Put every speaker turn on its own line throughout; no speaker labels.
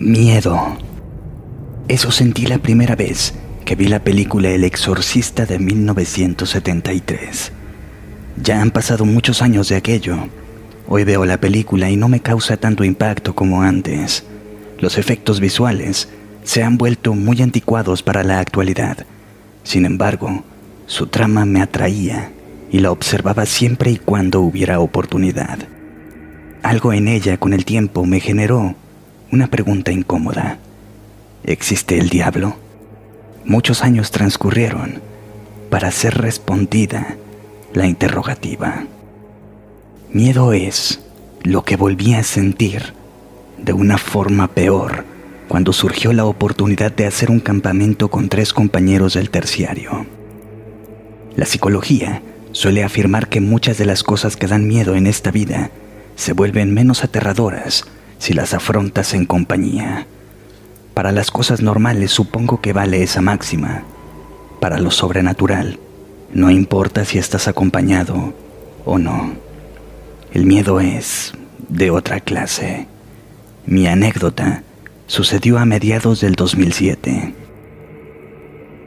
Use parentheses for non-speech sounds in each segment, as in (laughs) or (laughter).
Miedo. Eso sentí la primera vez que vi la película El Exorcista de 1973. Ya han pasado muchos años de aquello. Hoy veo la película y no me causa tanto impacto como antes. Los efectos visuales se han vuelto muy anticuados para la actualidad. Sin embargo, su trama me atraía y la observaba siempre y cuando hubiera oportunidad. Algo en ella con el tiempo me generó una pregunta incómoda. ¿Existe el diablo? Muchos años transcurrieron para ser respondida la interrogativa. Miedo es lo que volví a sentir de una forma peor cuando surgió la oportunidad de hacer un campamento con tres compañeros del terciario. La psicología suele afirmar que muchas de las cosas que dan miedo en esta vida se vuelven menos aterradoras si las afrontas en compañía. Para las cosas normales supongo que vale esa máxima. Para lo sobrenatural, no importa si estás acompañado o no. El miedo es de otra clase. Mi anécdota sucedió a mediados del 2007.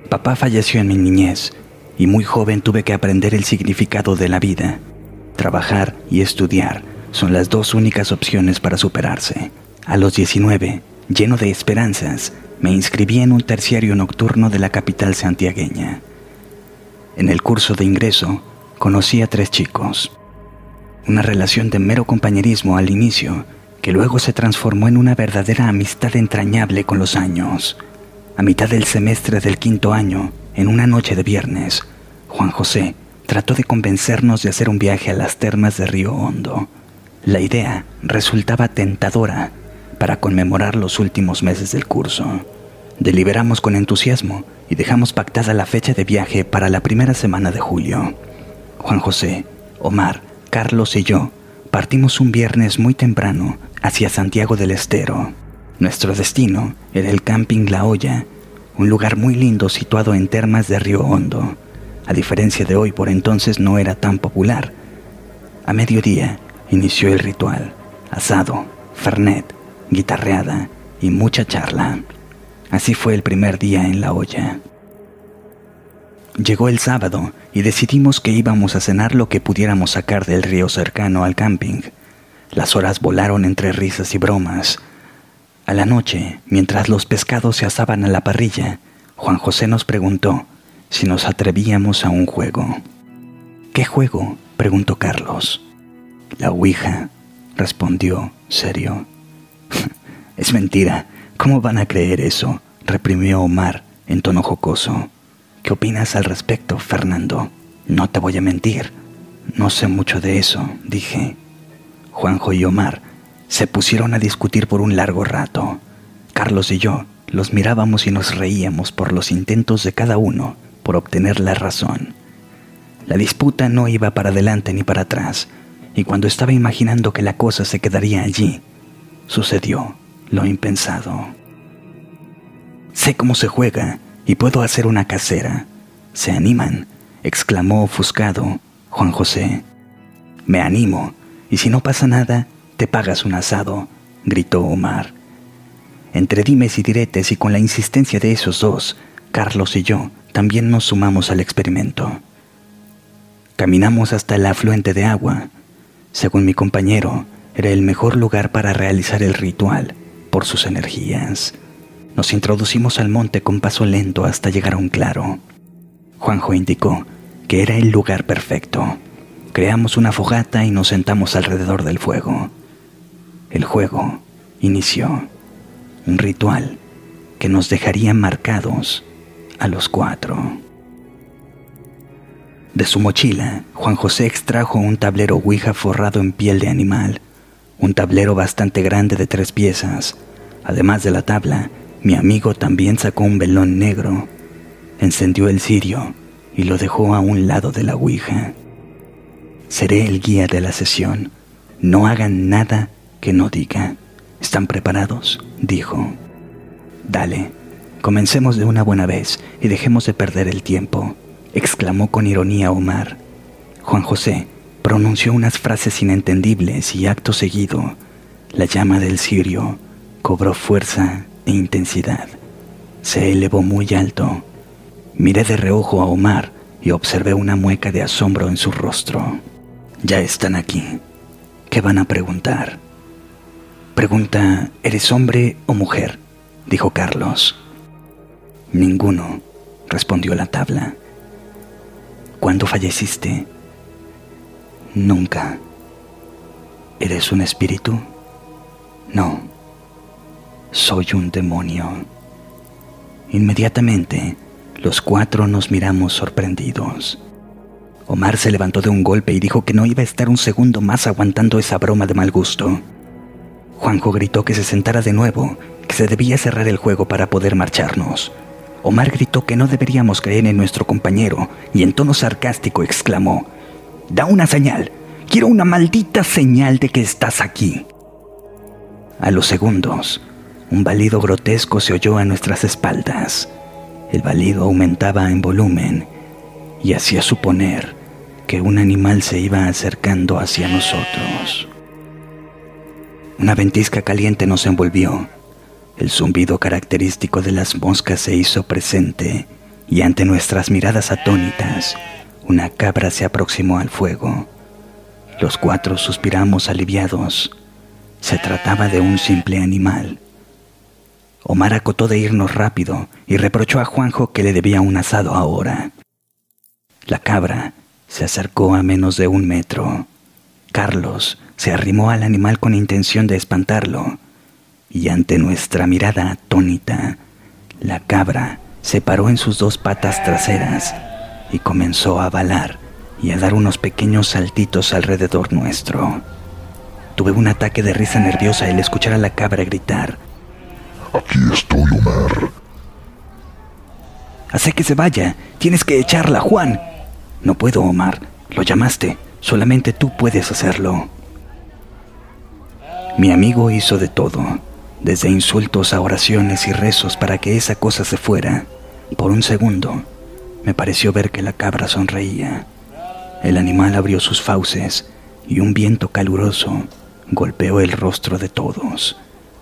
Papá falleció en mi niñez y muy joven tuve que aprender el significado de la vida. Trabajar y estudiar son las dos únicas opciones para superarse. A los 19, lleno de esperanzas, me inscribí en un terciario nocturno de la capital santiagueña. En el curso de ingreso, conocí a tres chicos. Una relación de mero compañerismo al inicio, que luego se transformó en una verdadera amistad entrañable con los años. A mitad del semestre del quinto año, en una noche de viernes, Juan José trató de convencernos de hacer un viaje a las termas de Río Hondo. La idea resultaba tentadora para conmemorar los últimos meses del curso. Deliberamos con entusiasmo y dejamos pactada la fecha de viaje para la primera semana de julio. Juan José, Omar, Carlos y yo partimos un viernes muy temprano hacia Santiago del Estero. Nuestro destino era el Camping La Hoya, un lugar muy lindo situado en termas de Río Hondo. A diferencia de hoy, por entonces no era tan popular. A mediodía inició el ritual. Asado, fernet, guitarreada y mucha charla. Así fue el primer día en la olla. Llegó el sábado y decidimos que íbamos a cenar lo que pudiéramos sacar del río cercano al camping. Las horas volaron entre risas y bromas. A la noche, mientras los pescados se asaban a la parrilla, Juan José nos preguntó si nos atrevíamos a un juego. ¿Qué juego? preguntó Carlos. La Ouija, respondió, serio. (laughs) es mentira. ¿Cómo van a creer eso? reprimió Omar en tono jocoso. ¿Qué opinas al respecto, Fernando? No te voy a mentir. No sé mucho de eso, dije. Juanjo y Omar se pusieron a discutir por un largo rato. Carlos y yo los mirábamos y nos reíamos por los intentos de cada uno por obtener la razón. La disputa no iba para adelante ni para atrás y cuando estaba imaginando que la cosa se quedaría allí, sucedió lo impensado. Sé cómo se juega y puedo hacer una casera. ¿Se animan? exclamó ofuscado Juan José. Me animo, y si no pasa nada, te pagas un asado, gritó Omar. Entre dimes y diretes y con la insistencia de esos dos, Carlos y yo también nos sumamos al experimento. Caminamos hasta el afluente de agua, según mi compañero, era el mejor lugar para realizar el ritual por sus energías. Nos introducimos al monte con paso lento hasta llegar a un claro. Juanjo indicó que era el lugar perfecto. Creamos una fogata y nos sentamos alrededor del fuego. El juego inició. Un ritual que nos dejaría marcados a los cuatro. De su mochila, Juan José extrajo un tablero Ouija forrado en piel de animal, un tablero bastante grande de tres piezas. Además de la tabla, mi amigo también sacó un velón negro, encendió el cirio y lo dejó a un lado de la Ouija. Seré el guía de la sesión. No hagan nada que no diga. ¿Están preparados? dijo. Dale, comencemos de una buena vez y dejemos de perder el tiempo exclamó con ironía Omar. Juan José pronunció unas frases inentendibles y acto seguido, la llama del cirio cobró fuerza e intensidad. Se elevó muy alto. Miré de reojo a Omar y observé una mueca de asombro en su rostro. Ya están aquí. ¿Qué van a preguntar? Pregunta, ¿eres hombre o mujer? dijo Carlos. Ninguno, respondió la tabla. ¿Cuándo falleciste? Nunca. ¿Eres un espíritu? No. Soy un demonio. Inmediatamente, los cuatro nos miramos sorprendidos. Omar se levantó de un golpe y dijo que no iba a estar un segundo más aguantando esa broma de mal gusto. Juanjo gritó que se sentara de nuevo, que se debía cerrar el juego para poder marcharnos. Omar gritó que no deberíamos creer en nuestro compañero y en tono sarcástico exclamó, Da una señal, quiero una maldita señal de que estás aquí. A los segundos, un balido grotesco se oyó a nuestras espaldas. El balido aumentaba en volumen y hacía suponer que un animal se iba acercando hacia nosotros. Una ventisca caliente nos envolvió. El zumbido característico de las moscas se hizo presente y ante nuestras miradas atónitas, una cabra se aproximó al fuego. Los cuatro suspiramos aliviados. Se trataba de un simple animal. Omar acotó de irnos rápido y reprochó a Juanjo que le debía un asado ahora. La cabra se acercó a menos de un metro. Carlos se arrimó al animal con intención de espantarlo, y ante nuestra mirada atónita, la cabra se paró en sus dos patas traseras y comenzó a balar y a dar unos pequeños saltitos alrededor nuestro. Tuve un ataque de risa nerviosa al escuchar a la cabra gritar.
Aquí estoy, Omar.
Hace que se vaya. Tienes que echarla, Juan. No puedo, Omar. Lo llamaste. Solamente tú puedes hacerlo. Mi amigo hizo de todo, desde insultos a oraciones y rezos para que esa cosa se fuera. Por un segundo, me pareció ver que la cabra sonreía. El animal abrió sus fauces y un viento caluroso golpeó el rostro de todos.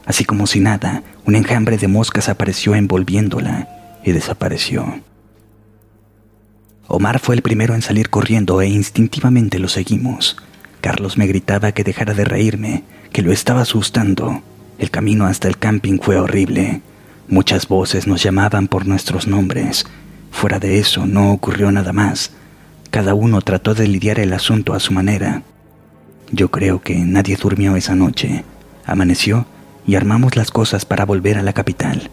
Así como si nada, un enjambre de moscas apareció envolviéndola y desapareció. Omar fue el primero en salir corriendo e instintivamente lo seguimos. Carlos me gritaba que dejara de reírme, que lo estaba asustando. El camino hasta el camping fue horrible. Muchas voces nos llamaban por nuestros nombres. Fuera de eso no ocurrió nada más. Cada uno trató de lidiar el asunto a su manera. Yo creo que nadie durmió esa noche. Amaneció y armamos las cosas para volver a la capital.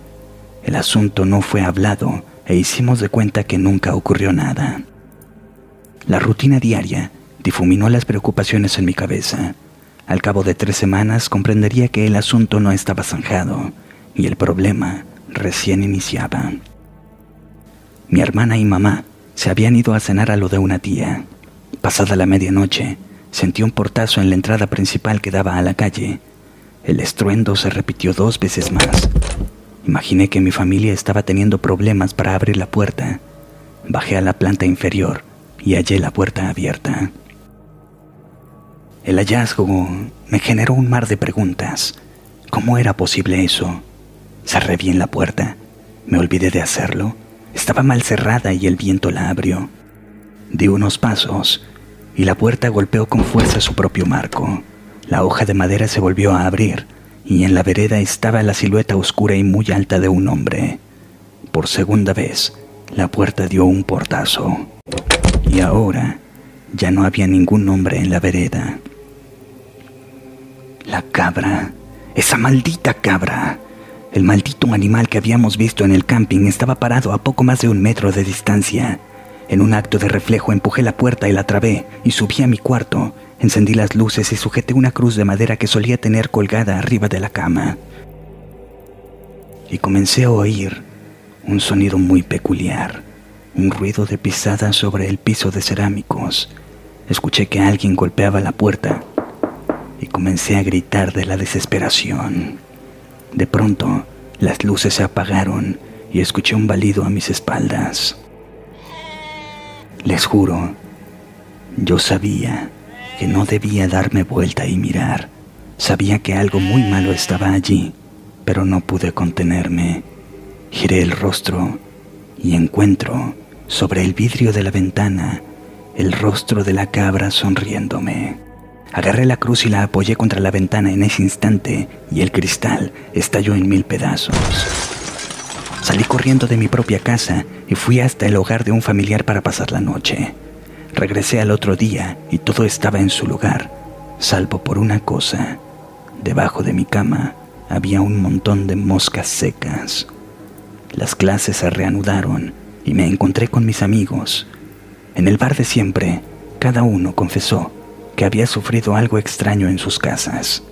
El asunto no fue hablado e hicimos de cuenta que nunca ocurrió nada. La rutina diaria difuminó las preocupaciones en mi cabeza. Al cabo de tres semanas comprendería que el asunto no estaba zanjado y el problema recién iniciaba. Mi hermana y mamá se habían ido a cenar a lo de una tía. Pasada la medianoche, sentí un portazo en la entrada principal que daba a la calle. El estruendo se repitió dos veces más Imaginé que mi familia estaba teniendo problemas para abrir la puerta. Bajé a la planta inferior y hallé la puerta abierta. El hallazgo me generó un mar de preguntas. ¿Cómo era posible eso? Cerré bien la puerta. Me olvidé de hacerlo. Estaba mal cerrada y el viento la abrió. Di unos pasos y la puerta golpeó con fuerza su propio marco. La hoja de madera se volvió a abrir y en la vereda estaba la silueta oscura y muy alta de un hombre. Por segunda vez, la puerta dio un portazo. Y ahora ya no había ningún hombre en la vereda. La cabra, esa maldita cabra. El maldito animal que habíamos visto en el camping estaba parado a poco más de un metro de distancia. En un acto de reflejo empujé la puerta y la trabé y subí a mi cuarto, Encendí las luces y sujeté una cruz de madera que solía tener colgada arriba de la cama. Y comencé a oír un sonido muy peculiar, un ruido de pisadas sobre el piso de cerámicos. Escuché que alguien golpeaba la puerta y comencé a gritar de la desesperación. De pronto, las luces se apagaron y escuché un balido a mis espaldas. Les juro, yo sabía que no debía darme vuelta y mirar. Sabía que algo muy malo estaba allí, pero no pude contenerme. Giré el rostro y encuentro sobre el vidrio de la ventana el rostro de la cabra sonriéndome. Agarré la cruz y la apoyé contra la ventana en ese instante y el cristal estalló en mil pedazos. Salí corriendo de mi propia casa y fui hasta el hogar de un familiar para pasar la noche. Regresé al otro día y todo estaba en su lugar, salvo por una cosa. Debajo de mi cama había un montón de moscas secas. Las clases se reanudaron y me encontré con mis amigos. En el bar de siempre, cada uno confesó que había sufrido algo extraño en sus casas.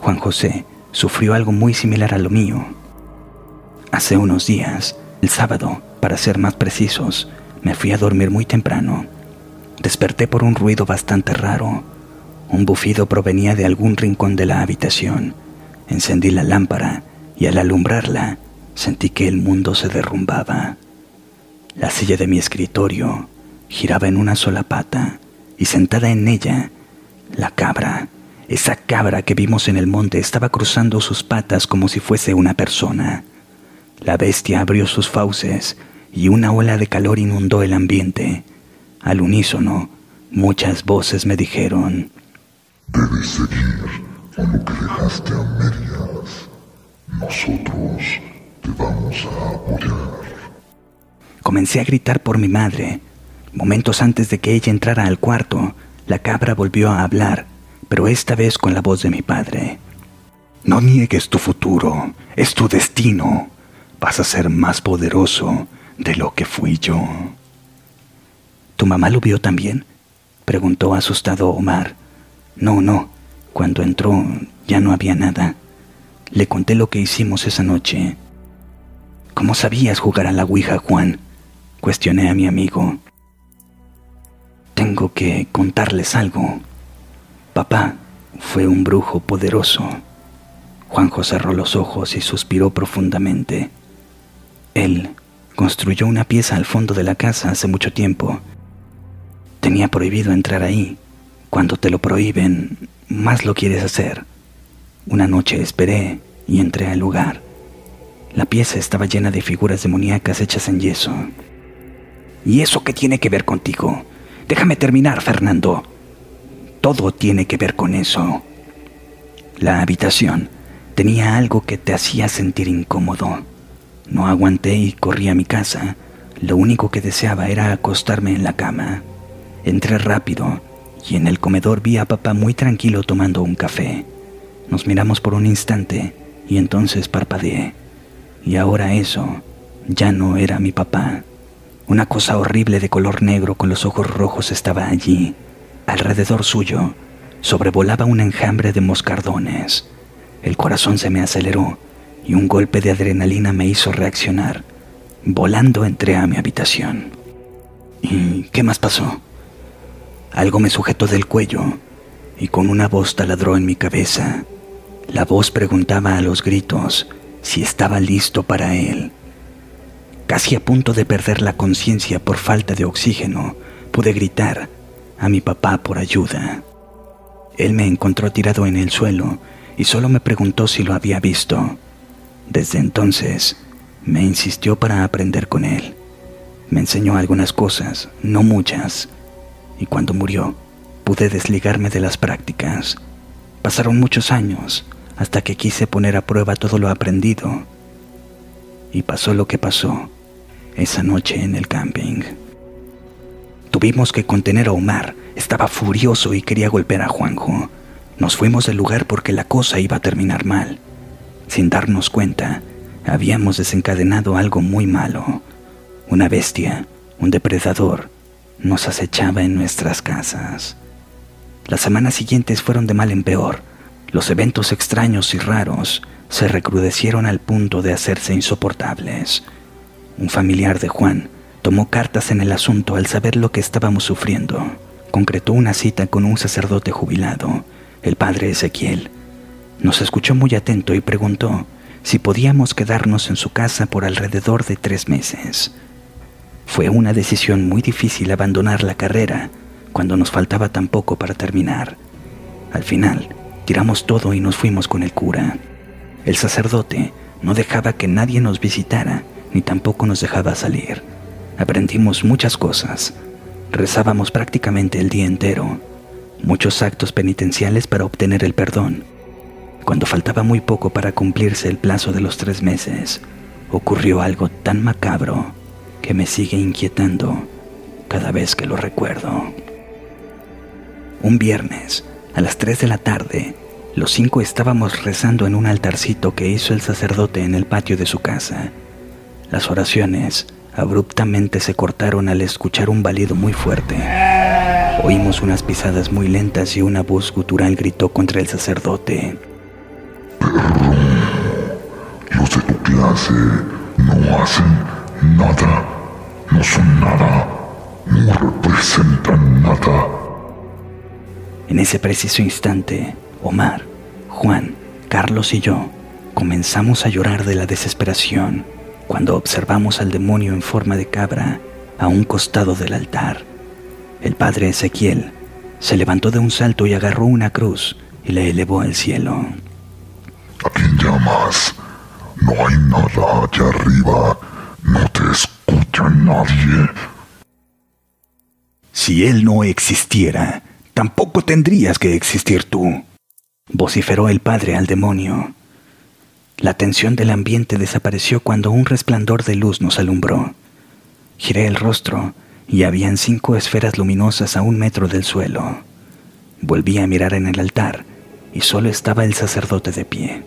Juan José sufrió algo muy similar a lo mío. Hace unos días, el sábado, para ser más precisos, me fui a dormir muy temprano. Desperté por un ruido bastante raro. Un bufido provenía de algún rincón de la habitación. Encendí la lámpara y al alumbrarla sentí que el mundo se derrumbaba. La silla de mi escritorio giraba en una sola pata y sentada en ella, la cabra, esa cabra que vimos en el monte, estaba cruzando sus patas como si fuese una persona. La bestia abrió sus fauces y una ola de calor inundó el ambiente. Al unísono, muchas voces me dijeron,
Debes seguir con lo que dejaste a medias. Nosotros te vamos a apoyar.
Comencé a gritar por mi madre. Momentos antes de que ella entrara al cuarto, la cabra volvió a hablar, pero esta vez con la voz de mi padre.
No niegues tu futuro, es tu destino. Vas a ser más poderoso de lo que fui yo.
¿Tu mamá lo vio también? preguntó asustado Omar. No, no. Cuando entró ya no había nada. Le conté lo que hicimos esa noche. ¿Cómo sabías jugar a la Ouija, Juan? Cuestioné a mi amigo. Tengo que contarles algo. Papá fue un brujo poderoso. Juanjo cerró los ojos y suspiró profundamente. Él construyó una pieza al fondo de la casa hace mucho tiempo. Tenía prohibido entrar ahí. Cuando te lo prohíben, más lo quieres hacer. Una noche esperé y entré al lugar. La pieza estaba llena de figuras demoníacas hechas en yeso. ¿Y eso qué tiene que ver contigo? Déjame terminar, Fernando. Todo tiene que ver con eso. La habitación tenía algo que te hacía sentir incómodo. No aguanté y corrí a mi casa. Lo único que deseaba era acostarme en la cama. Entré rápido y en el comedor vi a papá muy tranquilo tomando un café. Nos miramos por un instante y entonces parpadeé. Y ahora eso ya no era mi papá. Una cosa horrible de color negro con los ojos rojos estaba allí. Alrededor suyo sobrevolaba un enjambre de moscardones. El corazón se me aceleró y un golpe de adrenalina me hizo reaccionar. Volando entré a mi habitación. ¿Y qué más pasó? Algo me sujetó del cuello y con una voz taladró en mi cabeza. La voz preguntaba a los gritos si estaba listo para él. Casi a punto de perder la conciencia por falta de oxígeno, pude gritar a mi papá por ayuda. Él me encontró tirado en el suelo y solo me preguntó si lo había visto. Desde entonces, me insistió para aprender con él. Me enseñó algunas cosas, no muchas, y cuando murió, pude desligarme de las prácticas. Pasaron muchos años hasta que quise poner a prueba todo lo aprendido. Y pasó lo que pasó esa noche en el camping. Tuvimos que contener a Omar. Estaba furioso y quería golpear a Juanjo. Nos fuimos del lugar porque la cosa iba a terminar mal. Sin darnos cuenta, habíamos desencadenado algo muy malo. Una bestia, un depredador, nos acechaba en nuestras casas. Las semanas siguientes fueron de mal en peor. Los eventos extraños y raros se recrudecieron al punto de hacerse insoportables. Un familiar de Juan tomó cartas en el asunto al saber lo que estábamos sufriendo. Concretó una cita con un sacerdote jubilado, el padre Ezequiel. Nos escuchó muy atento y preguntó si podíamos quedarnos en su casa por alrededor de tres meses. Fue una decisión muy difícil abandonar la carrera cuando nos faltaba tan poco para terminar. Al final, tiramos todo y nos fuimos con el cura. El sacerdote no dejaba que nadie nos visitara, ni tampoco nos dejaba salir. Aprendimos muchas cosas. Rezábamos prácticamente el día entero, muchos actos penitenciales para obtener el perdón. Cuando faltaba muy poco para cumplirse el plazo de los tres meses, ocurrió algo tan macabro que me sigue inquietando cada vez que lo recuerdo. Un viernes, a las 3 de la tarde, los cinco estábamos rezando en un altarcito que hizo el sacerdote en el patio de su casa. Las oraciones abruptamente se cortaron al escuchar un balido muy fuerte. Oímos unas pisadas muy lentas y una voz gutural gritó contra el sacerdote.
los de tu clase no hacen nada, no son nada, no representan nada.
En ese preciso instante, Omar, Juan, Carlos y yo comenzamos a llorar de la desesperación cuando observamos al demonio en forma de cabra a un costado del altar. El padre Ezequiel se levantó de un salto y agarró una cruz y la elevó al cielo.
¿A quién llamas? No hay nada allá arriba. No te escucha nadie.
Si él no existiera, tampoco tendrías que existir tú vociferó el padre al demonio. La tensión del ambiente desapareció cuando un resplandor de luz nos alumbró. Giré el rostro y habían cinco esferas luminosas a un metro del suelo. Volví a mirar en el altar y solo estaba el sacerdote de pie.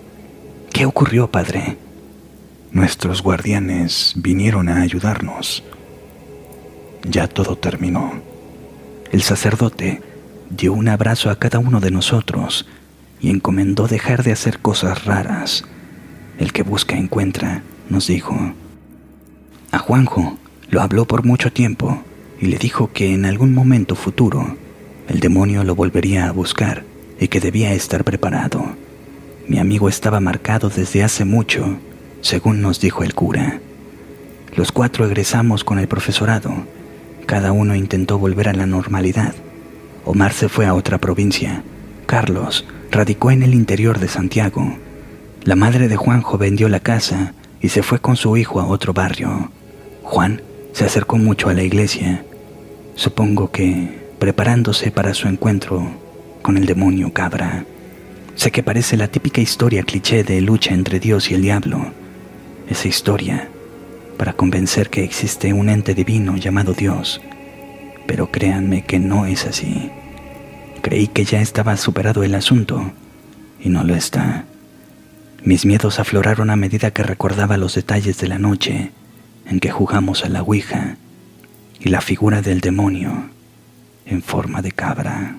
¿Qué ocurrió, padre? Nuestros guardianes vinieron a ayudarnos. Ya todo terminó. El sacerdote dio un abrazo a cada uno de nosotros y encomendó dejar de hacer cosas raras. El que busca encuentra, nos dijo. A Juanjo lo habló por mucho tiempo y le dijo que en algún momento futuro el demonio lo volvería a buscar y que debía estar preparado. Mi amigo estaba marcado desde hace mucho, según nos dijo el cura. Los cuatro egresamos con el profesorado. Cada uno intentó volver a la normalidad. Omar se fue a otra provincia. Carlos radicó en el interior de Santiago. La madre de Juanjo vendió la casa y se fue con su hijo a otro barrio. Juan se acercó mucho a la iglesia, supongo que preparándose para su encuentro con el demonio cabra. Sé que parece la típica historia cliché de lucha entre Dios y el diablo. Esa historia para convencer que existe un ente divino llamado Dios. Pero créanme que no es así. Creí que ya estaba superado el asunto y no lo está. Mis miedos afloraron a medida que recordaba los detalles de la noche en que jugamos a la Ouija y la figura del demonio en forma de cabra.